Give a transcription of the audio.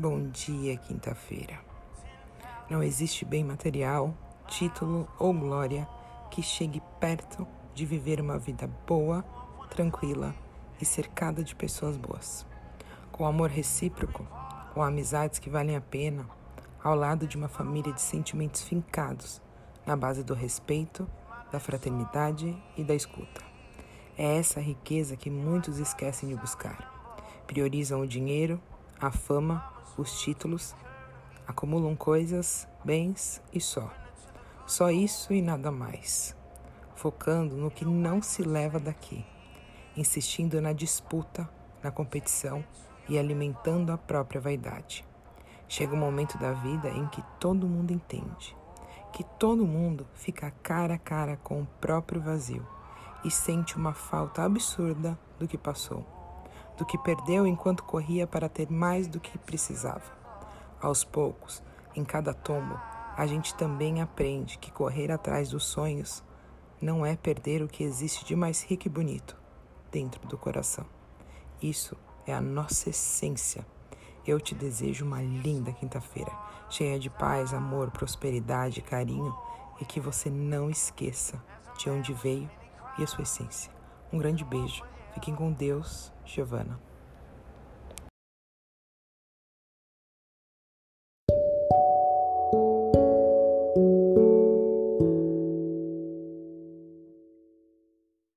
Bom dia, quinta-feira. Não existe bem material, título ou glória que chegue perto de viver uma vida boa, tranquila e cercada de pessoas boas. Com amor recíproco, com amizades que valem a pena, ao lado de uma família de sentimentos fincados, na base do respeito, da fraternidade e da escuta. É essa riqueza que muitos esquecem de buscar. Priorizam o dinheiro, a fama, os títulos, acumulam coisas, bens e só. Só isso e nada mais. Focando no que não se leva daqui, insistindo na disputa, na competição e alimentando a própria vaidade. Chega um momento da vida em que todo mundo entende, que todo mundo fica cara a cara com o próprio vazio e sente uma falta absurda do que passou do que perdeu enquanto corria para ter mais do que precisava. Aos poucos, em cada tombo, a gente também aprende que correr atrás dos sonhos não é perder o que existe de mais rico e bonito dentro do coração. Isso é a nossa essência. Eu te desejo uma linda quinta-feira, cheia de paz, amor, prosperidade, carinho e que você não esqueça de onde veio e a sua essência. Um grande beijo Fiquem com Deus, Giovana.